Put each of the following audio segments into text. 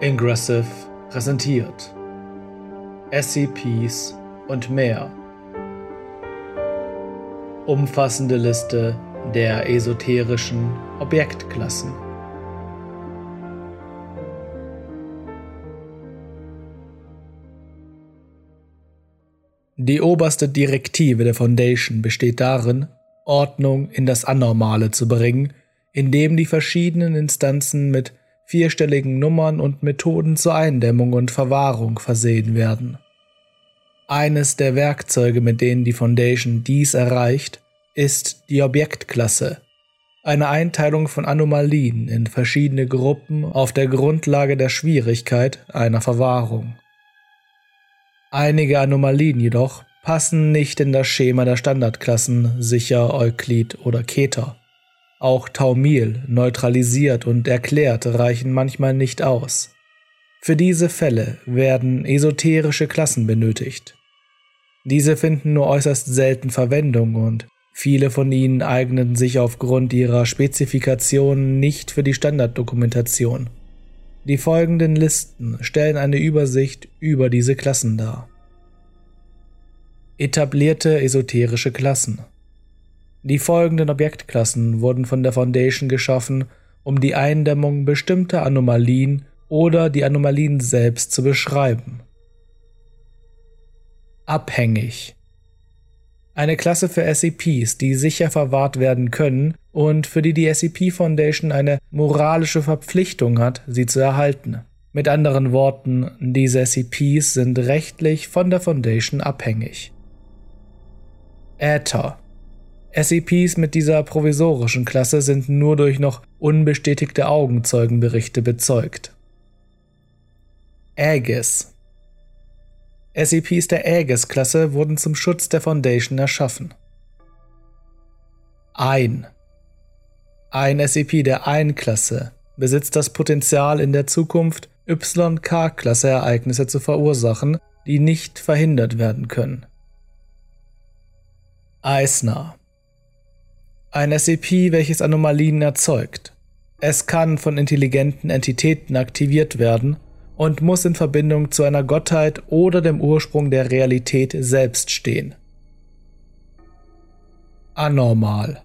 Ingressive präsentiert SCPs und mehr. Umfassende Liste der esoterischen Objektklassen. Die oberste Direktive der Foundation besteht darin, Ordnung in das Anormale zu bringen, indem die verschiedenen Instanzen mit vierstelligen Nummern und Methoden zur Eindämmung und Verwahrung versehen werden. Eines der Werkzeuge, mit denen die Foundation dies erreicht, ist die Objektklasse, eine Einteilung von Anomalien in verschiedene Gruppen auf der Grundlage der Schwierigkeit einer Verwahrung. Einige Anomalien jedoch passen nicht in das Schema der Standardklassen sicher Euklid oder Keter. Auch Taumil, neutralisiert und erklärt reichen manchmal nicht aus. Für diese Fälle werden esoterische Klassen benötigt. Diese finden nur äußerst selten Verwendung und viele von ihnen eignen sich aufgrund ihrer Spezifikationen nicht für die Standarddokumentation. Die folgenden Listen stellen eine Übersicht über diese Klassen dar. Etablierte esoterische Klassen die folgenden Objektklassen wurden von der Foundation geschaffen, um die Eindämmung bestimmter Anomalien oder die Anomalien selbst zu beschreiben. Abhängig. Eine Klasse für SCPs, die sicher verwahrt werden können und für die die SCP Foundation eine moralische Verpflichtung hat, sie zu erhalten. Mit anderen Worten, diese SCPs sind rechtlich von der Foundation abhängig. Äther. SCPs mit dieser provisorischen Klasse sind nur durch noch unbestätigte Augenzeugenberichte bezeugt. Aegis SCPs der Aegis-Klasse wurden zum Schutz der Foundation erschaffen. Ein Ein SCP der Ein-Klasse besitzt das Potenzial in der Zukunft YK-Klasse Ereignisse zu verursachen, die nicht verhindert werden können. Eisner ein SCP, welches Anomalien erzeugt. Es kann von intelligenten Entitäten aktiviert werden und muss in Verbindung zu einer Gottheit oder dem Ursprung der Realität selbst stehen. Anormal.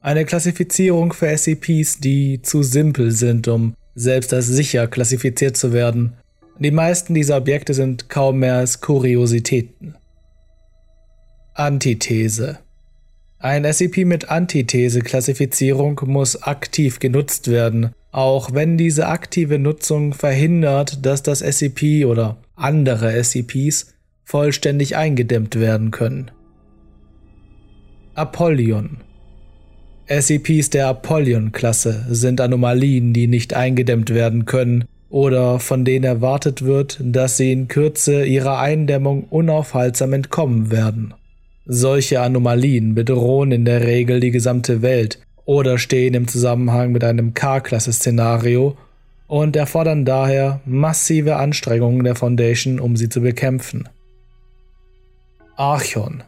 Eine Klassifizierung für SCPs, die zu simpel sind, um selbst als sicher klassifiziert zu werden. Die meisten dieser Objekte sind kaum mehr als Kuriositäten. Antithese ein SCP mit Antithese-Klassifizierung muss aktiv genutzt werden, auch wenn diese aktive Nutzung verhindert, dass das SCP oder andere SCPs vollständig eingedämmt werden können. Apollyon SCPs der Apollyon-Klasse sind Anomalien, die nicht eingedämmt werden können oder von denen erwartet wird, dass sie in Kürze ihrer Eindämmung unaufhaltsam entkommen werden. Solche Anomalien bedrohen in der Regel die gesamte Welt oder stehen im Zusammenhang mit einem K-Klasse-Szenario und erfordern daher massive Anstrengungen der Foundation, um sie zu bekämpfen. Archon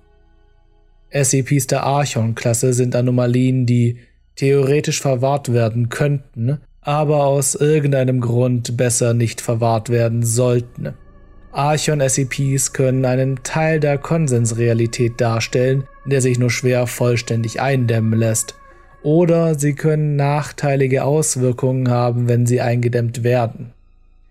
SCPs der Archon-Klasse sind Anomalien, die theoretisch verwahrt werden könnten, aber aus irgendeinem Grund besser nicht verwahrt werden sollten. Archon-SCPs können einen Teil der Konsensrealität darstellen, der sich nur schwer vollständig eindämmen lässt. Oder sie können nachteilige Auswirkungen haben, wenn sie eingedämmt werden.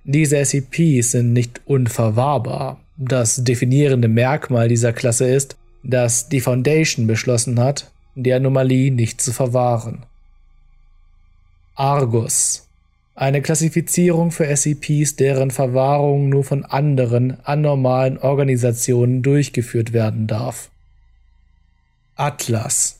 Diese SCPs sind nicht unverwahrbar. Das definierende Merkmal dieser Klasse ist, dass die Foundation beschlossen hat, die Anomalie nicht zu verwahren. Argus eine Klassifizierung für SCPs, deren Verwahrung nur von anderen, anormalen Organisationen durchgeführt werden darf. Atlas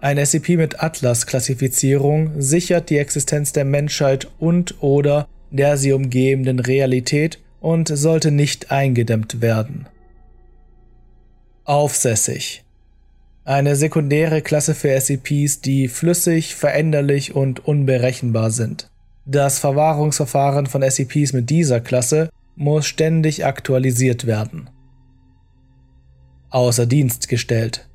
Ein SCP mit Atlas-Klassifizierung sichert die Existenz der Menschheit und oder der sie umgebenden Realität und sollte nicht eingedämmt werden. Aufsässig eine sekundäre Klasse für SCPs, die flüssig, veränderlich und unberechenbar sind. Das Verwahrungsverfahren von SCPs mit dieser Klasse muss ständig aktualisiert werden. Außer Dienst gestellt.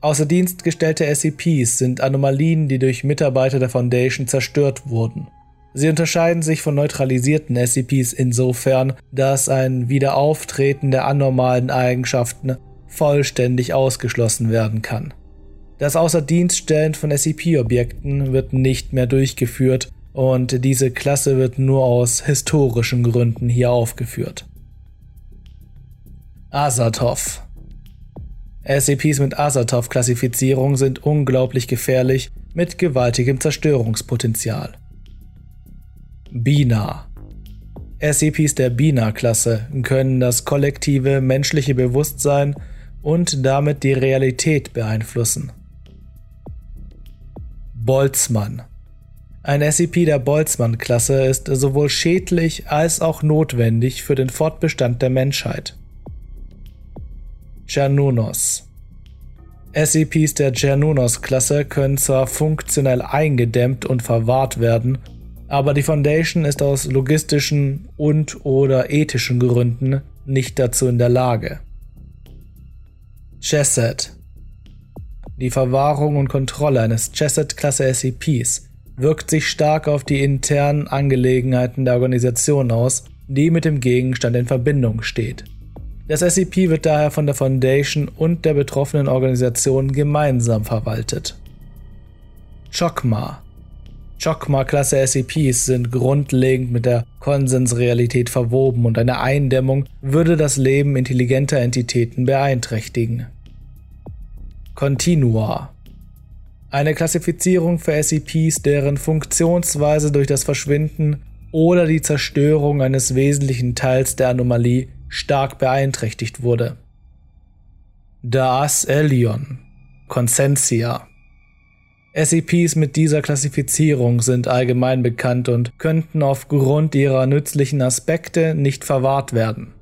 Außer Dienst gestellte SCPs sind Anomalien, die durch Mitarbeiter der Foundation zerstört wurden. Sie unterscheiden sich von neutralisierten SCPs insofern, dass ein Wiederauftreten der anormalen Eigenschaften vollständig ausgeschlossen werden kann. Das Außerdienststellen von SCP-Objekten wird nicht mehr durchgeführt und diese Klasse wird nur aus historischen Gründen hier aufgeführt. Asatov SCPs mit Asatov-Klassifizierung sind unglaublich gefährlich mit gewaltigem Zerstörungspotenzial. Bina SCPs der Bina-Klasse können das kollektive menschliche Bewusstsein und damit die Realität beeinflussen. Boltzmann ein SCP der Boltzmann-Klasse ist sowohl schädlich als auch notwendig für den Fortbestand der Menschheit. Cernunos SCPs der Cernunos-Klasse können zwar funktionell eingedämmt und verwahrt werden, aber die Foundation ist aus logistischen und/oder ethischen Gründen nicht dazu in der Lage. Chesed Die Verwahrung und Kontrolle eines Chesed-Klasse SCPs wirkt sich stark auf die internen Angelegenheiten der Organisation aus, die mit dem Gegenstand in Verbindung steht. Das SCP wird daher von der Foundation und der betroffenen Organisation gemeinsam verwaltet. Chokma Chokma-Klasse SCPs sind grundlegend mit der Konsensrealität verwoben und eine Eindämmung würde das Leben intelligenter Entitäten beeinträchtigen. Continua eine Klassifizierung für SCPs, deren Funktionsweise durch das Verschwinden oder die Zerstörung eines wesentlichen Teils der Anomalie stark beeinträchtigt wurde. Das Elion Consensia SCPs mit dieser Klassifizierung sind allgemein bekannt und könnten aufgrund ihrer nützlichen Aspekte nicht verwahrt werden.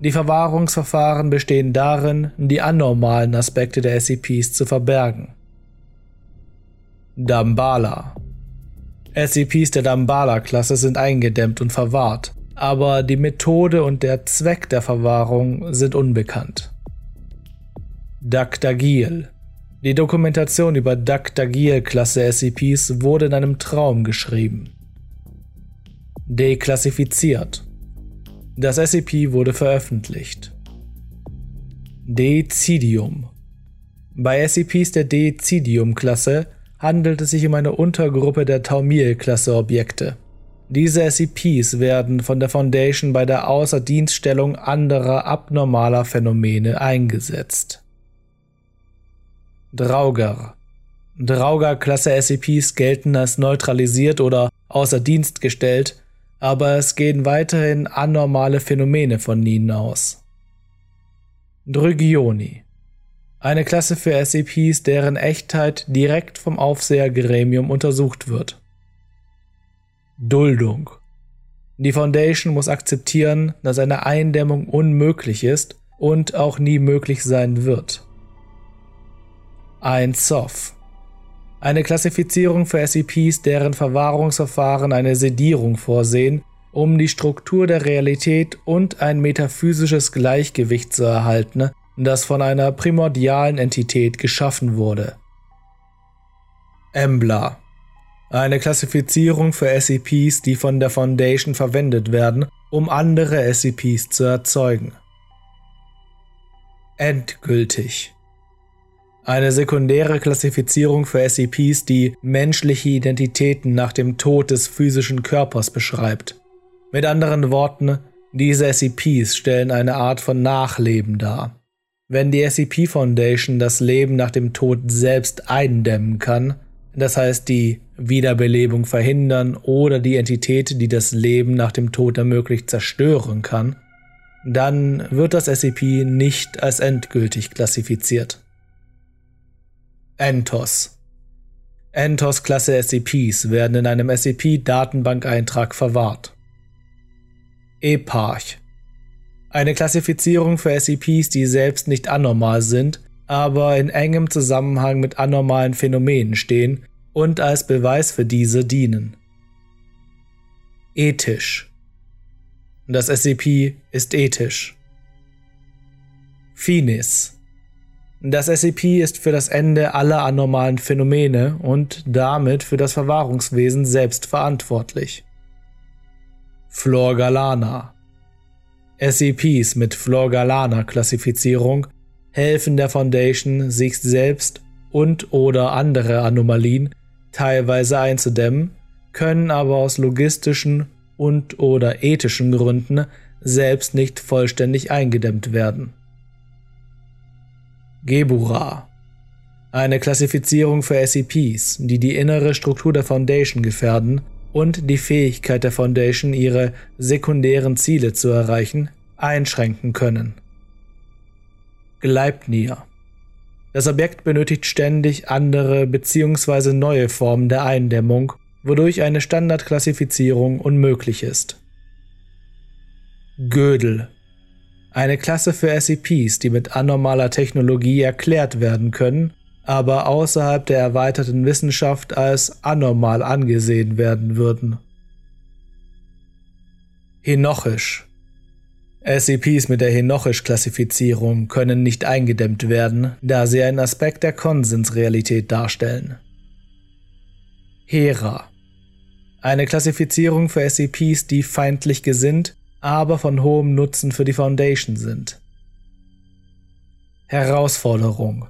Die Verwahrungsverfahren bestehen darin, die anormalen Aspekte der SCPs zu verbergen. Dambala. SCPs der Dambala-Klasse sind eingedämmt und verwahrt, aber die Methode und der Zweck der Verwahrung sind unbekannt. Dagdagil. Die Dokumentation über Dagdagil-Klasse SCPs wurde in einem Traum geschrieben. Deklassifiziert. Das SCP wurde veröffentlicht. Decidium. Bei SCPs der Decidium-Klasse handelt es sich um eine Untergruppe der Taumil-Klasse Objekte. Diese SCPs werden von der Foundation bei der Außerdienststellung anderer abnormaler Phänomene eingesetzt. Drauger Drauger-Klasse SCPs gelten als neutralisiert oder außer Dienst gestellt, aber es gehen weiterhin anormale Phänomene von ihnen aus. Drygioni eine Klasse für SCPs, deren Echtheit direkt vom Aufsehergremium untersucht wird. Duldung. Die Foundation muss akzeptieren, dass eine Eindämmung unmöglich ist und auch nie möglich sein wird. Ein SOF. Eine Klassifizierung für SCPs, deren Verwahrungsverfahren eine Sedierung vorsehen, um die Struktur der Realität und ein metaphysisches Gleichgewicht zu erhalten, das von einer primordialen Entität geschaffen wurde. Embla. Eine Klassifizierung für SCPs, die von der Foundation verwendet werden, um andere SCPs zu erzeugen. Endgültig. Eine sekundäre Klassifizierung für SCPs, die menschliche Identitäten nach dem Tod des physischen Körpers beschreibt. Mit anderen Worten, diese SCPs stellen eine Art von Nachleben dar. Wenn die SCP Foundation das Leben nach dem Tod selbst eindämmen kann, das heißt die Wiederbelebung verhindern oder die Entität, die das Leben nach dem Tod ermöglicht, zerstören kann, dann wird das SCP nicht als endgültig klassifiziert. Entos Entos-Klasse SCPs werden in einem SCP-Datenbankeintrag verwahrt. Eparch eine Klassifizierung für SCPs, die selbst nicht anormal sind, aber in engem Zusammenhang mit anormalen Phänomenen stehen und als Beweis für diese dienen. Ethisch. Das SCP ist ethisch. Finis. Das SCP ist für das Ende aller anormalen Phänomene und damit für das Verwahrungswesen selbst verantwortlich. Florgalana SCPs mit Florgalana-Klassifizierung helfen der Foundation, sich selbst und oder andere Anomalien teilweise einzudämmen, können aber aus logistischen und oder ethischen Gründen selbst nicht vollständig eingedämmt werden. Gebura. Eine Klassifizierung für SCPs, die die innere Struktur der Foundation gefährden und die Fähigkeit der Foundation, ihre sekundären Ziele zu erreichen, einschränken können. Gleipnir. Das Objekt benötigt ständig andere bzw. neue Formen der Eindämmung, wodurch eine Standardklassifizierung unmöglich ist. Gödel eine Klasse für SCPs, die mit anormaler Technologie erklärt werden können, aber außerhalb der erweiterten Wissenschaft als anormal angesehen werden würden. Henochisch SCPs mit der Henochisch-Klassifizierung können nicht eingedämmt werden, da sie einen Aspekt der Konsensrealität darstellen. Hera Eine Klassifizierung für SCPs, die feindlich gesinnt aber von hohem Nutzen für die Foundation sind. Herausforderung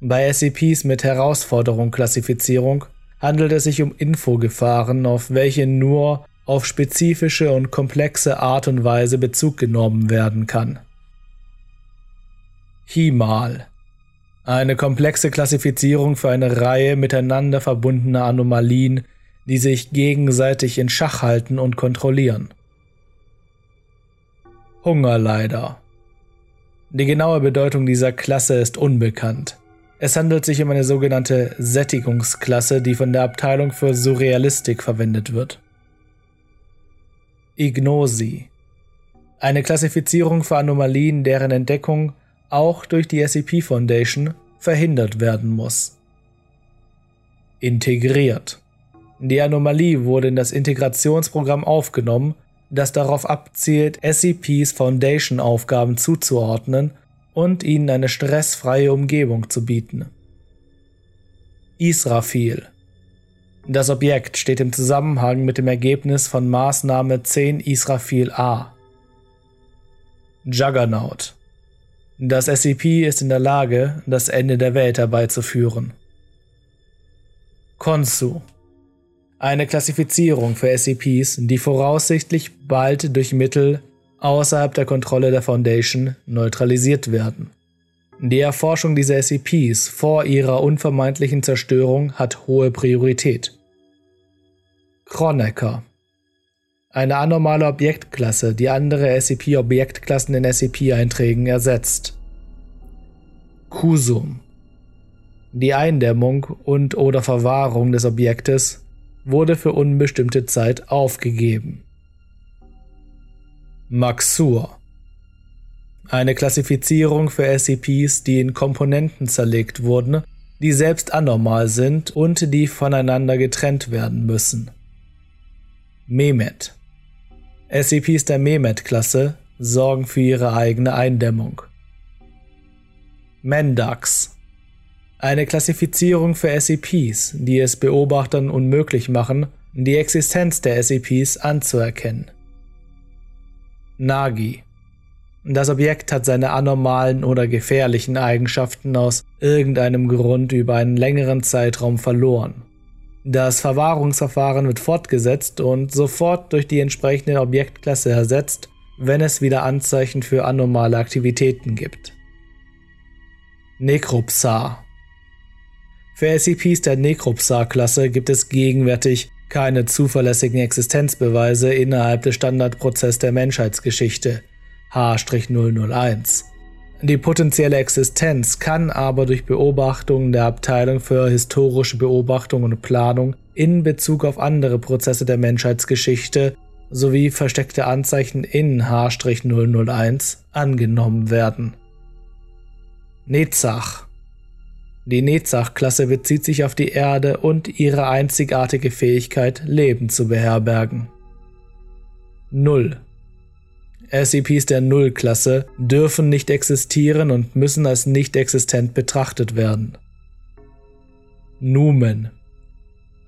Bei SCPs mit Herausforderung-Klassifizierung handelt es sich um Infogefahren, auf welche nur auf spezifische und komplexe Art und Weise Bezug genommen werden kann. Himal eine komplexe Klassifizierung für eine Reihe miteinander verbundener Anomalien, die sich gegenseitig in Schach halten und kontrollieren. Hungerleider. Die genaue Bedeutung dieser Klasse ist unbekannt. Es handelt sich um eine sogenannte Sättigungsklasse, die von der Abteilung für Surrealistik verwendet wird. Ignosi. Eine Klassifizierung für Anomalien, deren Entdeckung auch durch die SCP Foundation verhindert werden muss. Integriert. Die Anomalie wurde in das Integrationsprogramm aufgenommen das darauf abzielt, SCPs Foundation-Aufgaben zuzuordnen und ihnen eine stressfreie Umgebung zu bieten. Israfil Das Objekt steht im Zusammenhang mit dem Ergebnis von Maßnahme 10 Israfil A. Juggernaut Das SCP ist in der Lage, das Ende der Welt herbeizuführen. Konsu eine Klassifizierung für SCPs, die voraussichtlich bald durch Mittel außerhalb der Kontrolle der Foundation neutralisiert werden. Die Erforschung dieser SCPs vor ihrer unvermeidlichen Zerstörung hat hohe Priorität. Kronecker eine anormale Objektklasse, die andere SCP-Objektklassen in SCP-Einträgen ersetzt. Kusum die Eindämmung und oder Verwahrung des Objektes wurde für unbestimmte Zeit aufgegeben. Maxur eine Klassifizierung für SCPs, die in Komponenten zerlegt wurden, die selbst anormal sind und die voneinander getrennt werden müssen. Memet SCPs der Memet-Klasse sorgen für ihre eigene Eindämmung. Mendax eine Klassifizierung für SCPs, die es Beobachtern unmöglich machen, die Existenz der SCPs anzuerkennen. Nagi das Objekt hat seine anormalen oder gefährlichen Eigenschaften aus irgendeinem Grund über einen längeren Zeitraum verloren. Das Verwahrungsverfahren wird fortgesetzt und sofort durch die entsprechende Objektklasse ersetzt, wenn es wieder Anzeichen für anormale Aktivitäten gibt. Necropsar für SCPs der Necropsar-Klasse gibt es gegenwärtig keine zuverlässigen Existenzbeweise innerhalb des Standardprozesses der Menschheitsgeschichte H-001. Die potenzielle Existenz kann aber durch Beobachtungen der Abteilung für historische Beobachtung und Planung in Bezug auf andere Prozesse der Menschheitsgeschichte sowie versteckte Anzeichen in H-001 angenommen werden. Netzach die Netzach-Klasse bezieht sich auf die Erde und ihre einzigartige Fähigkeit, Leben zu beherbergen. 0. SCPs der Null-Klasse dürfen nicht existieren und müssen als nicht existent betrachtet werden. Numen.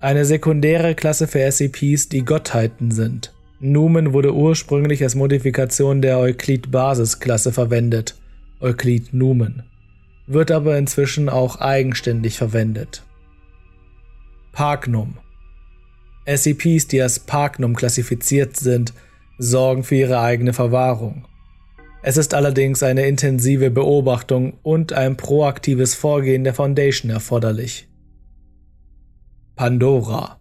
Eine sekundäre Klasse für SCPs, die Gottheiten sind. Numen wurde ursprünglich als Modifikation der Euklid-Basisklasse verwendet, Euklid Numen, wird aber inzwischen auch eigenständig verwendet. Parknum. SCPs, die als Parknum klassifiziert sind, sorgen für ihre eigene Verwahrung. Es ist allerdings eine intensive Beobachtung und ein proaktives Vorgehen der Foundation erforderlich. Pandora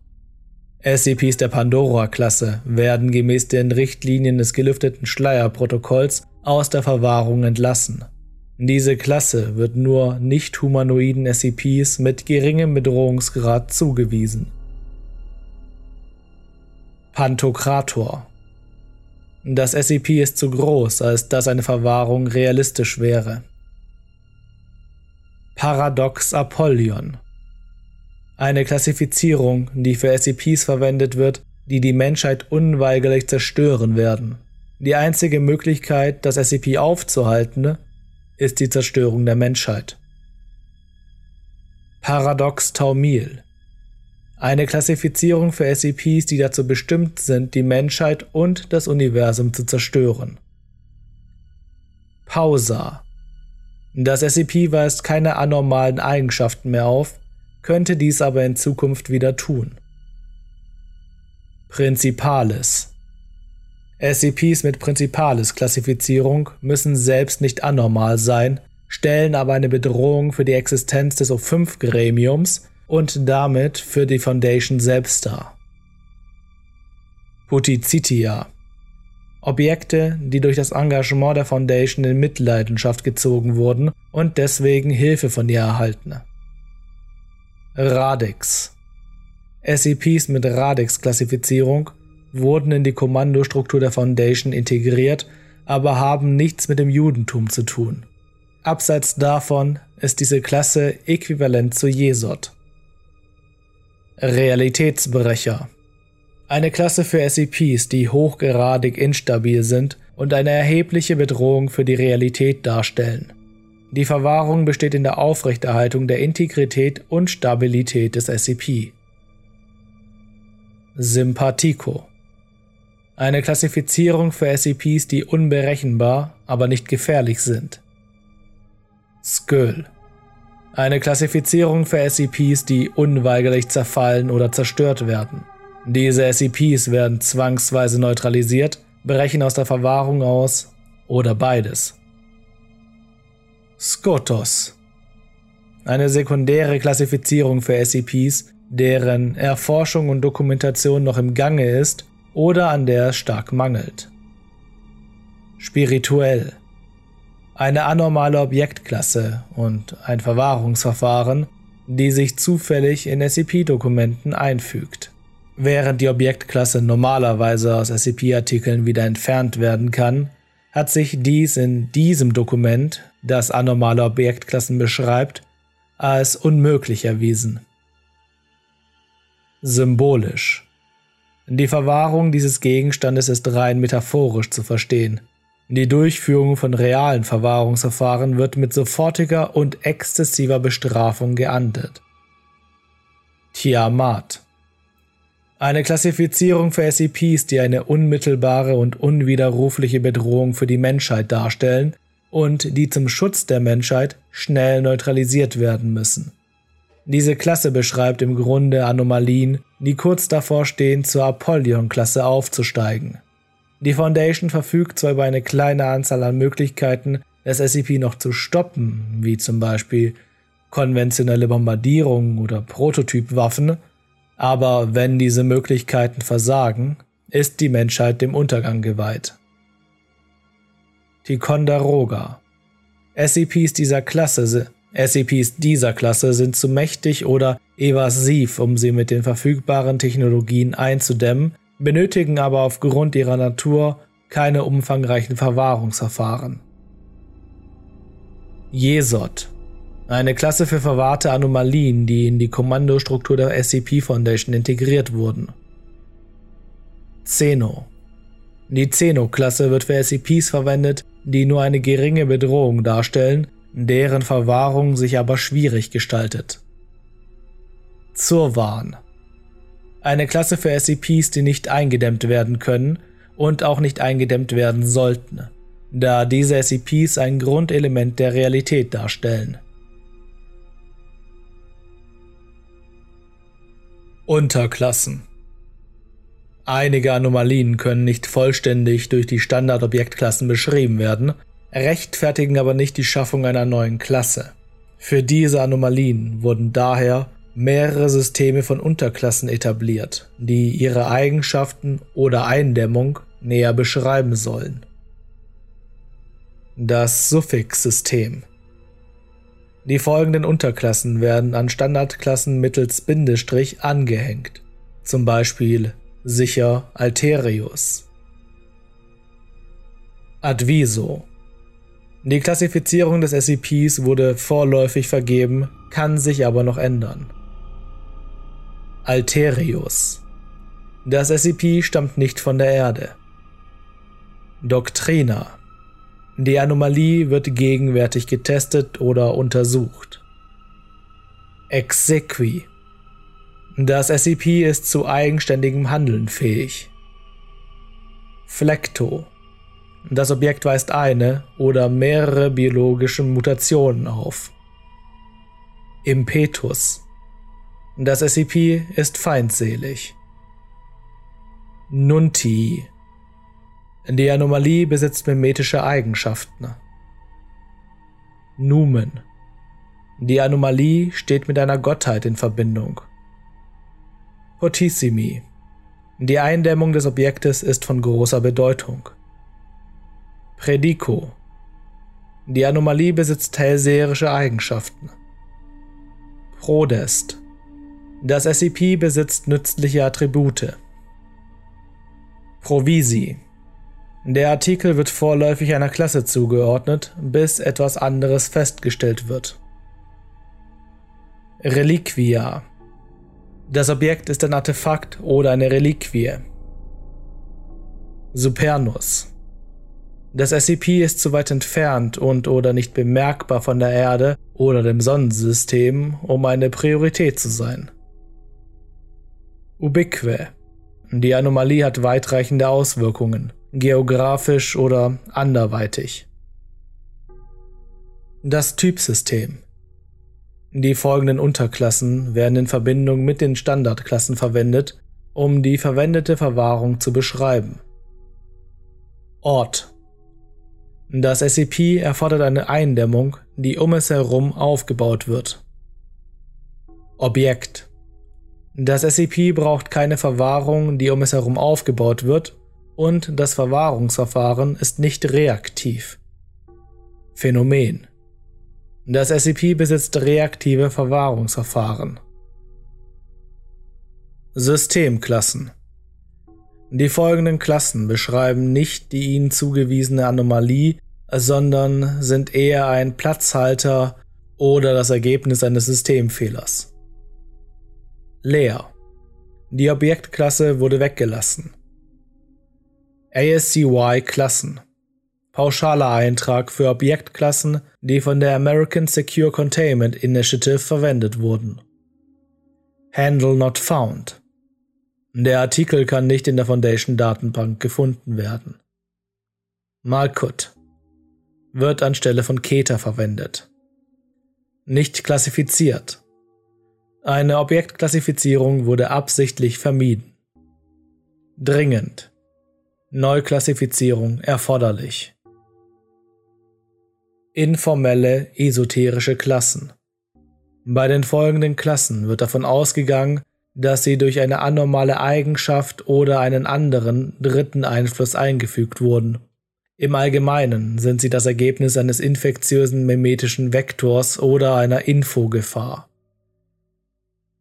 SCPs der Pandora-Klasse werden gemäß den Richtlinien des gelüfteten Schleierprotokolls aus der Verwahrung entlassen. Diese Klasse wird nur nicht-humanoiden SCPs mit geringem Bedrohungsgrad zugewiesen. Pantokrator Das SCP ist zu groß, als dass eine Verwahrung realistisch wäre. Paradox Apollyon eine Klassifizierung, die für SCPs verwendet wird, die die Menschheit unweigerlich zerstören werden. Die einzige Möglichkeit, das SCP aufzuhalten, ist die Zerstörung der Menschheit. Paradox Taumil eine Klassifizierung für SCPs, die dazu bestimmt sind, die Menschheit und das Universum zu zerstören. Pausa. Das SCP weist keine anormalen Eigenschaften mehr auf, könnte dies aber in Zukunft wieder tun. Prinzipales SCPs mit Prinzipales-Klassifizierung müssen selbst nicht anormal sein, stellen aber eine Bedrohung für die Existenz des O5-Gremiums und damit für die Foundation selbst dar. Putizitia Objekte, die durch das Engagement der Foundation in Mitleidenschaft gezogen wurden und deswegen Hilfe von ihr erhalten. Radix. SCPs mit Radix-Klassifizierung wurden in die Kommandostruktur der Foundation integriert, aber haben nichts mit dem Judentum zu tun. Abseits davon ist diese Klasse äquivalent zu Jesod. Realitätsbrecher. Eine Klasse für SCPs, die hochgradig instabil sind und eine erhebliche Bedrohung für die Realität darstellen. Die Verwahrung besteht in der Aufrechterhaltung der Integrität und Stabilität des SCP. Sympathico Eine Klassifizierung für SCPs, die unberechenbar, aber nicht gefährlich sind. Skull Eine Klassifizierung für SCPs, die unweigerlich zerfallen oder zerstört werden. Diese SCPs werden zwangsweise neutralisiert, brechen aus der Verwahrung aus oder beides. Skotos. Eine sekundäre Klassifizierung für SCPs, deren Erforschung und Dokumentation noch im Gange ist oder an der es stark mangelt. Spirituell. Eine anormale Objektklasse und ein Verwahrungsverfahren, die sich zufällig in SCP-Dokumenten einfügt. Während die Objektklasse normalerweise aus SCP-Artikeln wieder entfernt werden kann, hat sich dies in diesem Dokument, das anormale Objektklassen beschreibt, als unmöglich erwiesen. Symbolisch. Die Verwahrung dieses Gegenstandes ist rein metaphorisch zu verstehen. Die Durchführung von realen Verwahrungsverfahren wird mit sofortiger und exzessiver Bestrafung geahndet. Tiamat eine Klassifizierung für SCPs, die eine unmittelbare und unwiderrufliche Bedrohung für die Menschheit darstellen und die zum Schutz der Menschheit schnell neutralisiert werden müssen. Diese Klasse beschreibt im Grunde Anomalien, die kurz davor stehen, zur Apollyon-Klasse aufzusteigen. Die Foundation verfügt zwar über eine kleine Anzahl an Möglichkeiten, das SCP noch zu stoppen, wie zum Beispiel konventionelle Bombardierungen oder Prototypwaffen, aber wenn diese Möglichkeiten versagen, ist die Menschheit dem Untergang geweiht. Ticonderoga SCPs dieser Klasse SCPs dieser Klasse sind zu mächtig oder evasiv, um sie mit den verfügbaren Technologien einzudämmen, benötigen aber aufgrund ihrer Natur keine umfangreichen Verwahrungsverfahren. Jesod eine Klasse für verwahrte Anomalien, die in die Kommandostruktur der SCP Foundation integriert wurden. Xeno. Die Zeno-Klasse wird für SCPs verwendet, die nur eine geringe Bedrohung darstellen, deren Verwahrung sich aber schwierig gestaltet. Zurwan. Eine Klasse für SCPs, die nicht eingedämmt werden können und auch nicht eingedämmt werden sollten, da diese SCPs ein Grundelement der Realität darstellen. Unterklassen Einige Anomalien können nicht vollständig durch die Standardobjektklassen beschrieben werden, rechtfertigen aber nicht die Schaffung einer neuen Klasse. Für diese Anomalien wurden daher mehrere Systeme von Unterklassen etabliert, die ihre Eigenschaften oder Eindämmung näher beschreiben sollen. Das Suffixsystem Die folgenden Unterklassen werden an Standardklassen mittels Bindestrich angehängt, zum Beispiel sicher Alterius. Adviso Die Klassifizierung des SCPs wurde vorläufig vergeben, kann sich aber noch ändern. Alterius Das SCP stammt nicht von der Erde. Doktrina Die Anomalie wird gegenwärtig getestet oder untersucht. Exequi das SCP ist zu eigenständigem Handeln fähig. Flecto. Das Objekt weist eine oder mehrere biologische Mutationen auf. Impetus. Das SCP ist feindselig. Nunti. Die Anomalie besitzt mimetische Eigenschaften. Numen. Die Anomalie steht mit einer Gottheit in Verbindung. Potissimi. Die Eindämmung des Objektes ist von großer Bedeutung. Predico. Die Anomalie besitzt hellseherische Eigenschaften. Prodest. Das SCP besitzt nützliche Attribute. Provisi. Der Artikel wird vorläufig einer Klasse zugeordnet, bis etwas anderes festgestellt wird. Reliquia. Das Objekt ist ein Artefakt oder eine Reliquie. Supernus. Das SCP ist zu weit entfernt und oder nicht bemerkbar von der Erde oder dem Sonnensystem, um eine Priorität zu sein. Ubique. Die Anomalie hat weitreichende Auswirkungen, geografisch oder anderweitig. Das Typsystem. Die folgenden Unterklassen werden in Verbindung mit den Standardklassen verwendet, um die verwendete Verwahrung zu beschreiben. Ort Das SCP erfordert eine Eindämmung, die um es herum aufgebaut wird. Objekt Das SCP braucht keine Verwahrung, die um es herum aufgebaut wird, und das Verwahrungsverfahren ist nicht reaktiv. Phänomen das SCP besitzt reaktive Verwahrungsverfahren. Systemklassen Die folgenden Klassen beschreiben nicht die ihnen zugewiesene Anomalie, sondern sind eher ein Platzhalter oder das Ergebnis eines Systemfehlers. Leer. Die Objektklasse wurde weggelassen. ASCY Klassen pauschaler Eintrag für Objektklassen, die von der American Secure Containment Initiative verwendet wurden. Handle not found. Der Artikel kann nicht in der Foundation Datenbank gefunden werden. Malkut wird anstelle von Keter verwendet. Nicht klassifiziert. Eine Objektklassifizierung wurde absichtlich vermieden. Dringend. Neuklassifizierung erforderlich informelle esoterische Klassen. Bei den folgenden Klassen wird davon ausgegangen, dass sie durch eine anormale Eigenschaft oder einen anderen dritten Einfluss eingefügt wurden. Im Allgemeinen sind sie das Ergebnis eines infektiösen mimetischen Vektors oder einer Infogefahr.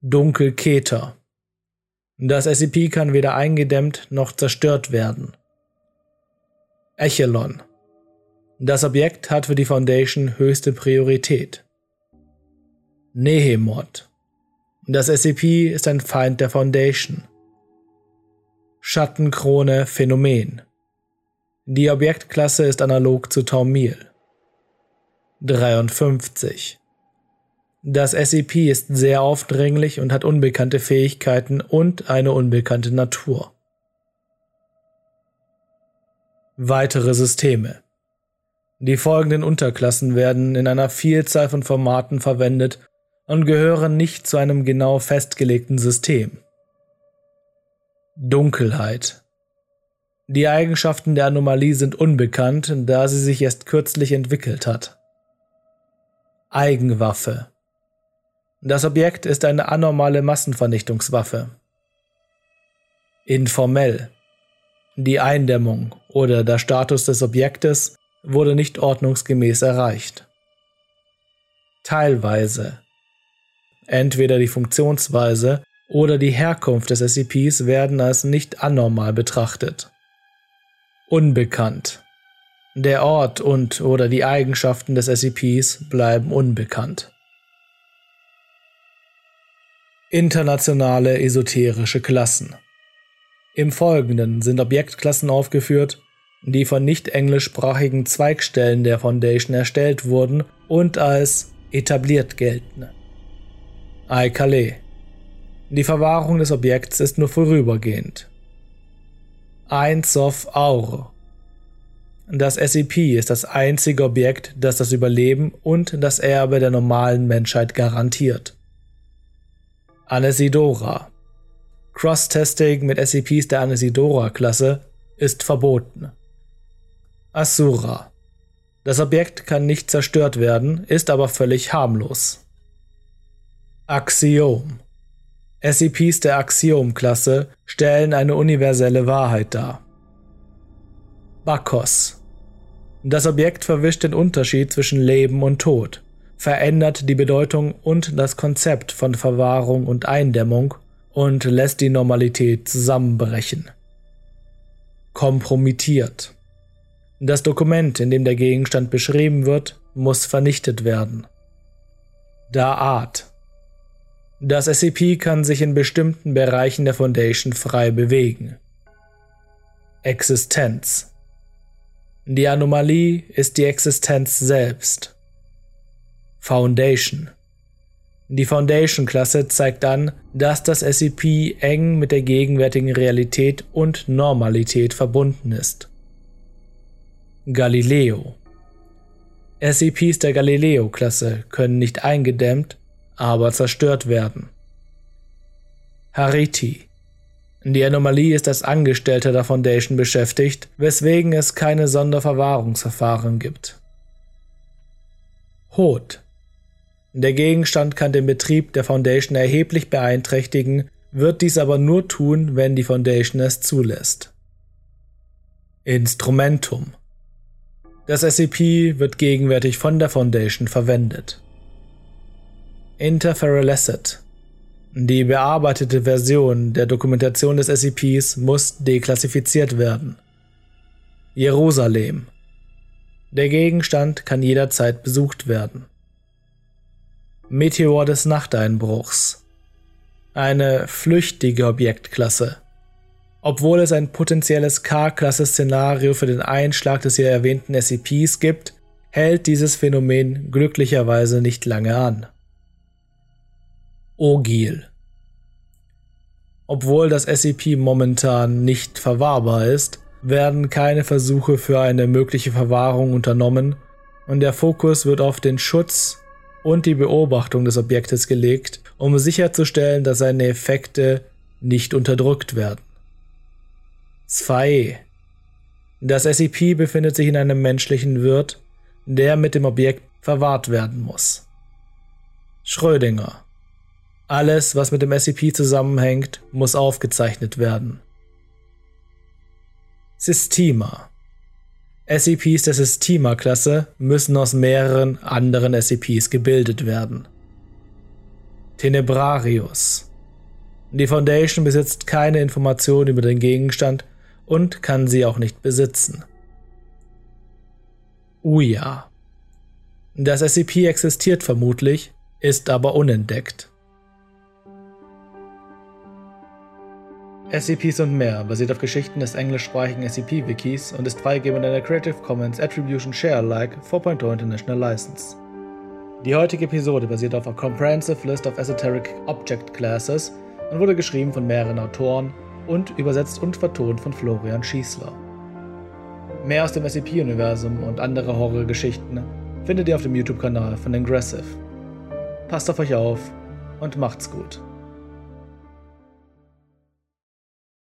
Dunkelketer. Das SCP kann weder eingedämmt noch zerstört werden. Echelon. Das Objekt hat für die Foundation höchste Priorität. Nehemod. Das SCP ist ein Feind der Foundation. Schattenkrone Phänomen. Die Objektklasse ist analog zu Taumil. 53. Das SCP ist sehr aufdringlich und hat unbekannte Fähigkeiten und eine unbekannte Natur. Weitere Systeme Die folgenden Unterklassen werden in einer Vielzahl von Formaten verwendet und gehören nicht zu einem genau festgelegten System. Dunkelheit Die Eigenschaften der Anomalie sind unbekannt, da sie sich erst kürzlich entwickelt hat. Eigenwaffe das Objekt ist eine anormale Massenvernichtungswaffe. Informell. Die Eindämmung oder der Status des Objektes wurde nicht ordnungsgemäß erreicht. Teilweise. Entweder die Funktionsweise oder die Herkunft des SCPs werden als nicht anormal betrachtet. Unbekannt. Der Ort und oder die Eigenschaften des SCPs bleiben unbekannt. Internationale esoterische Klassen. Im Folgenden sind Objektklassen aufgeführt, die von nicht englischsprachigen Zweigstellen der Foundation erstellt wurden und als etabliert gelten. Aikale. Die Verwahrung des Objekts ist nur vorübergehend. Eins of Aur. Das SCP ist das einzige Objekt, das das Überleben und das Erbe der normalen Menschheit garantiert. Anesidora. Cross-Testing mit SCPs der Anesidora-Klasse ist verboten. Asura. Das Objekt kann nicht zerstört werden, ist aber völlig harmlos. Axiom. SCPs der Axiom-Klasse stellen eine universelle Wahrheit dar. Bakos. Das Objekt verwischt den Unterschied zwischen Leben und Tod verändert die Bedeutung und das Konzept von Verwahrung und Eindämmung und lässt die Normalität zusammenbrechen. Kompromittiert. Das Dokument, in dem der Gegenstand beschrieben wird, muss vernichtet werden. Da Art. Das SCP kann sich in bestimmten Bereichen der Foundation frei bewegen. Existenz. Die Anomalie ist die Existenz selbst. Foundation. Die Foundation-Klasse zeigt an, dass das SCP eng mit der gegenwärtigen Realität und Normalität verbunden ist. Galileo SCPs der Galileo-Klasse können nicht eingedämmt, aber zerstört werden. Hariti Die Anomalie ist als Angestellter der Foundation beschäftigt, weswegen es keine Sonderverwahrungsverfahren gibt. Hot der Gegenstand kann den Betrieb der Foundation erheblich beeinträchtigen, wird dies aber nur tun, wenn die Foundation es zulässt. Instrumentum Das SCP wird gegenwärtig von der Foundation verwendet. Interferolecid Die bearbeitete Version der Dokumentation des SCPs muss deklassifiziert werden. Jerusalem Der Gegenstand kann jederzeit besucht werden. Meteor des Nachteinbruchs. Eine flüchtige Objektklasse. Obwohl es ein potenzielles K-Klasse-Szenario für den Einschlag des hier erwähnten SCPs gibt, hält dieses Phänomen glücklicherweise nicht lange an. Ogil. Obwohl das SCP momentan nicht verwahrbar ist, werden keine Versuche für eine mögliche Verwahrung unternommen und der Fokus wird auf den Schutz und die Beobachtung des Objektes gelegt, um sicherzustellen, dass seine Effekte nicht unterdrückt werden. 2. Das SCP befindet sich in einem menschlichen Wirt, der mit dem Objekt verwahrt werden muss. Schrödinger. Alles, was mit dem SCP zusammenhängt, muss aufgezeichnet werden. Systema. SCPs der Systema-Klasse müssen aus mehreren anderen SCPs gebildet werden. Tenebrarius. Die Foundation besitzt keine Informationen über den Gegenstand und kann sie auch nicht besitzen. Uya. Das SCP existiert vermutlich, ist aber unentdeckt. SCPs und mehr basiert auf Geschichten des englischsprachigen SCP-Wikis und ist freigebend in der Creative Commons Attribution Share Alike 4.0 International License. Die heutige Episode basiert auf a Comprehensive List of Esoteric Object Classes und wurde geschrieben von mehreren Autoren und übersetzt und vertont von Florian Schießler. Mehr aus dem SCP-Universum und andere Horrorgeschichten findet ihr auf dem YouTube-Kanal von Ingressive. Passt auf euch auf und macht's gut.